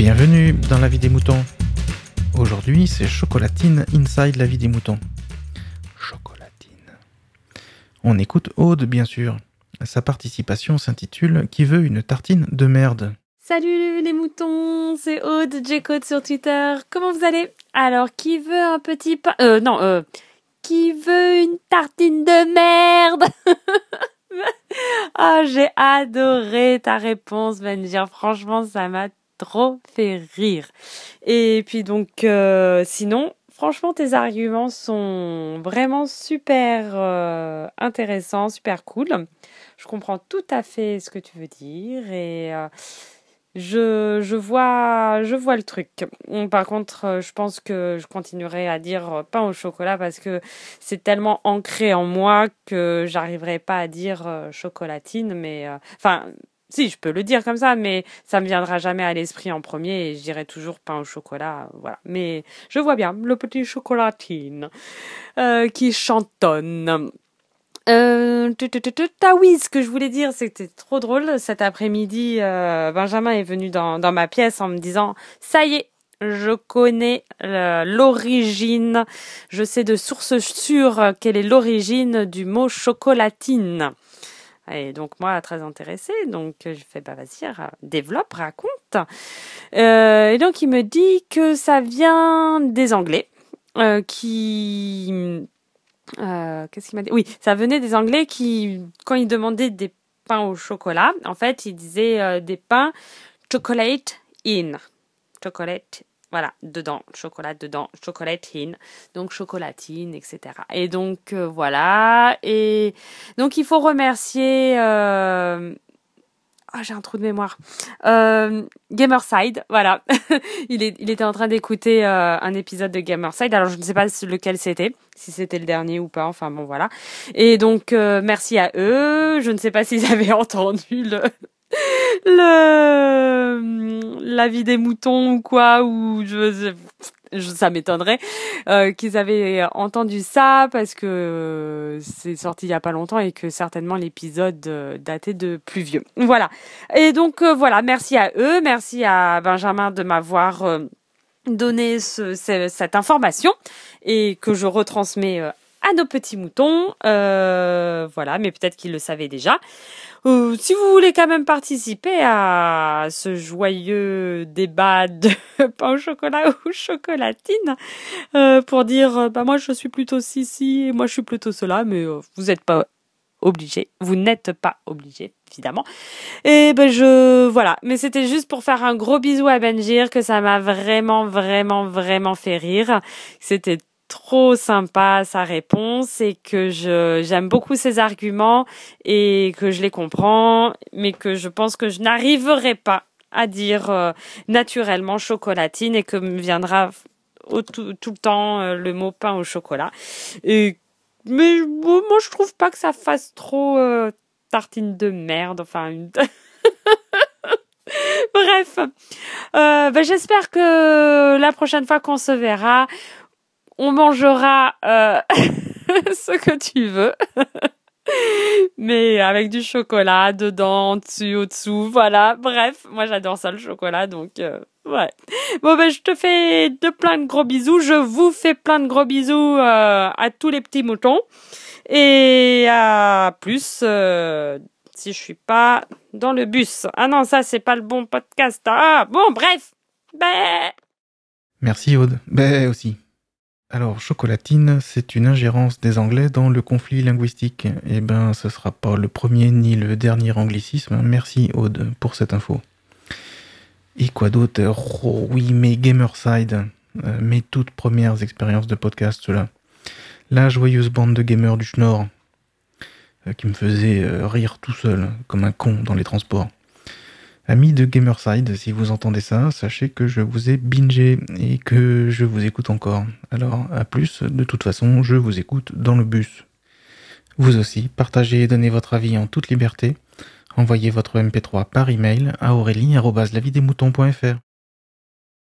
Bienvenue dans la vie des moutons. Aujourd'hui, c'est Chocolatine Inside la vie des moutons. Chocolatine. On écoute Aude, bien sûr. Sa participation s'intitule Qui veut une tartine de merde? Salut les moutons, c'est Aude, J-Code sur Twitter. Comment vous allez? Alors, qui veut un petit pain? Euh, non, euh, qui veut une tartine de merde? Ah, j'ai adoré ta réponse, Benjir. Franchement, ça m'a trop fait rire. Et puis donc, euh, sinon, franchement, tes arguments sont vraiment super euh, intéressants, super cool. Je comprends tout à fait ce que tu veux dire et euh, je, je, vois, je vois le truc. Par contre, je pense que je continuerai à dire pain au chocolat parce que c'est tellement ancré en moi que j'arriverai pas à dire chocolatine, mais enfin, si, je peux le dire comme ça, mais ça me viendra jamais à l'esprit en premier et je toujours pain au chocolat, voilà. Mais je vois bien le petit chocolatine euh, qui chantonne. Euh, ah oui, ce que je voulais dire, c'était trop drôle. Cet après-midi, euh, Benjamin est venu dans, dans ma pièce en me disant, ça y est, je connais l'origine, je sais de source sûre quelle est l'origine du mot chocolatine. Et donc moi, très intéressée, donc je fais, bah vas-y, développe, raconte. Euh, et donc il me dit que ça vient des Anglais, euh, qui... Euh, Qu'est-ce qu'il m'a dit? Oui, ça venait des Anglais qui, quand ils demandaient des pains au chocolat, en fait, ils disaient des pains chocolate in. Chocolate voilà, dedans, chocolat dedans, chocolatine, donc chocolatine, etc. Et donc euh, voilà, et donc il faut remercier. Euh... Oh, j'ai un trou de mémoire. Euh, Gamerside, voilà. il, est, il était en train d'écouter euh, un épisode de Gamerside. Alors je ne sais pas lequel c'était, si c'était le dernier ou pas. Enfin bon voilà. Et donc euh, merci à eux. Je ne sais pas s'ils avaient entendu le le la vie des moutons ou quoi ou je, je ça m'étonnerait euh, qu'ils avaient entendu ça parce que euh, c'est sorti il y a pas longtemps et que certainement l'épisode euh, datait de plus vieux. Voilà. Et donc voilà, merci à eux, merci à Benjamin de m'avoir donné ce, cette information et que je retransmets nos petits moutons. voilà, mais peut-être qu'ils le savaient déjà. Euh, si vous voulez quand même participer à ce joyeux débat de pain au chocolat ou chocolatine, euh, pour dire bah moi je suis plutôt ci et moi je suis plutôt cela, mais euh, vous n'êtes pas obligé, vous n'êtes pas obligé évidemment. Et ben je voilà, mais c'était juste pour faire un gros bisou à Benjir que ça m'a vraiment vraiment vraiment fait rire. C'était trop sympa sa réponse et que je j'aime beaucoup ses arguments et que je les comprends mais que je pense que je n'arriverai pas à dire euh, naturellement chocolatine et que me viendra au, tout, tout, le temps euh, le mot pain au chocolat. Et mais bon, moi je trouve pas que ça fasse trop euh, tartine de merde enfin une Bref, euh, ben j'espère que la prochaine fois qu'on se verra, on mangera euh, ce que tu veux. Mais avec du chocolat dedans, dessus, au-dessous, voilà. Bref, moi j'adore ça le chocolat, donc euh, ouais. Bon ben je te fais de plein de gros bisous. Je vous fais plein de gros bisous euh, à tous les petits moutons et à plus si je suis pas dans le bus. Ah non, ça c'est pas le bon podcast. Ah bon, bref. Ben. Merci Aude. Ben aussi. Alors, chocolatine, c'est une ingérence des Anglais dans le conflit linguistique. Eh ben, ce sera pas le premier ni le dernier anglicisme. Merci Aude pour cette info. Et quoi d'autre? Oh oui, mes Gamerside, euh, mes toutes premières expériences de podcast, cela. La joyeuse bande de gamers du Schnorr, euh, qui me faisait euh, rire tout seul, comme un con dans les transports. Amis de Gamerside, si vous entendez ça, sachez que je vous ai bingé et que je vous écoute encore. Alors, à plus, de toute façon, je vous écoute dans le bus. Vous aussi, partagez et donnez votre avis en toute liberté. Envoyez votre MP3 par email à aurélie.lavidemouton.fr.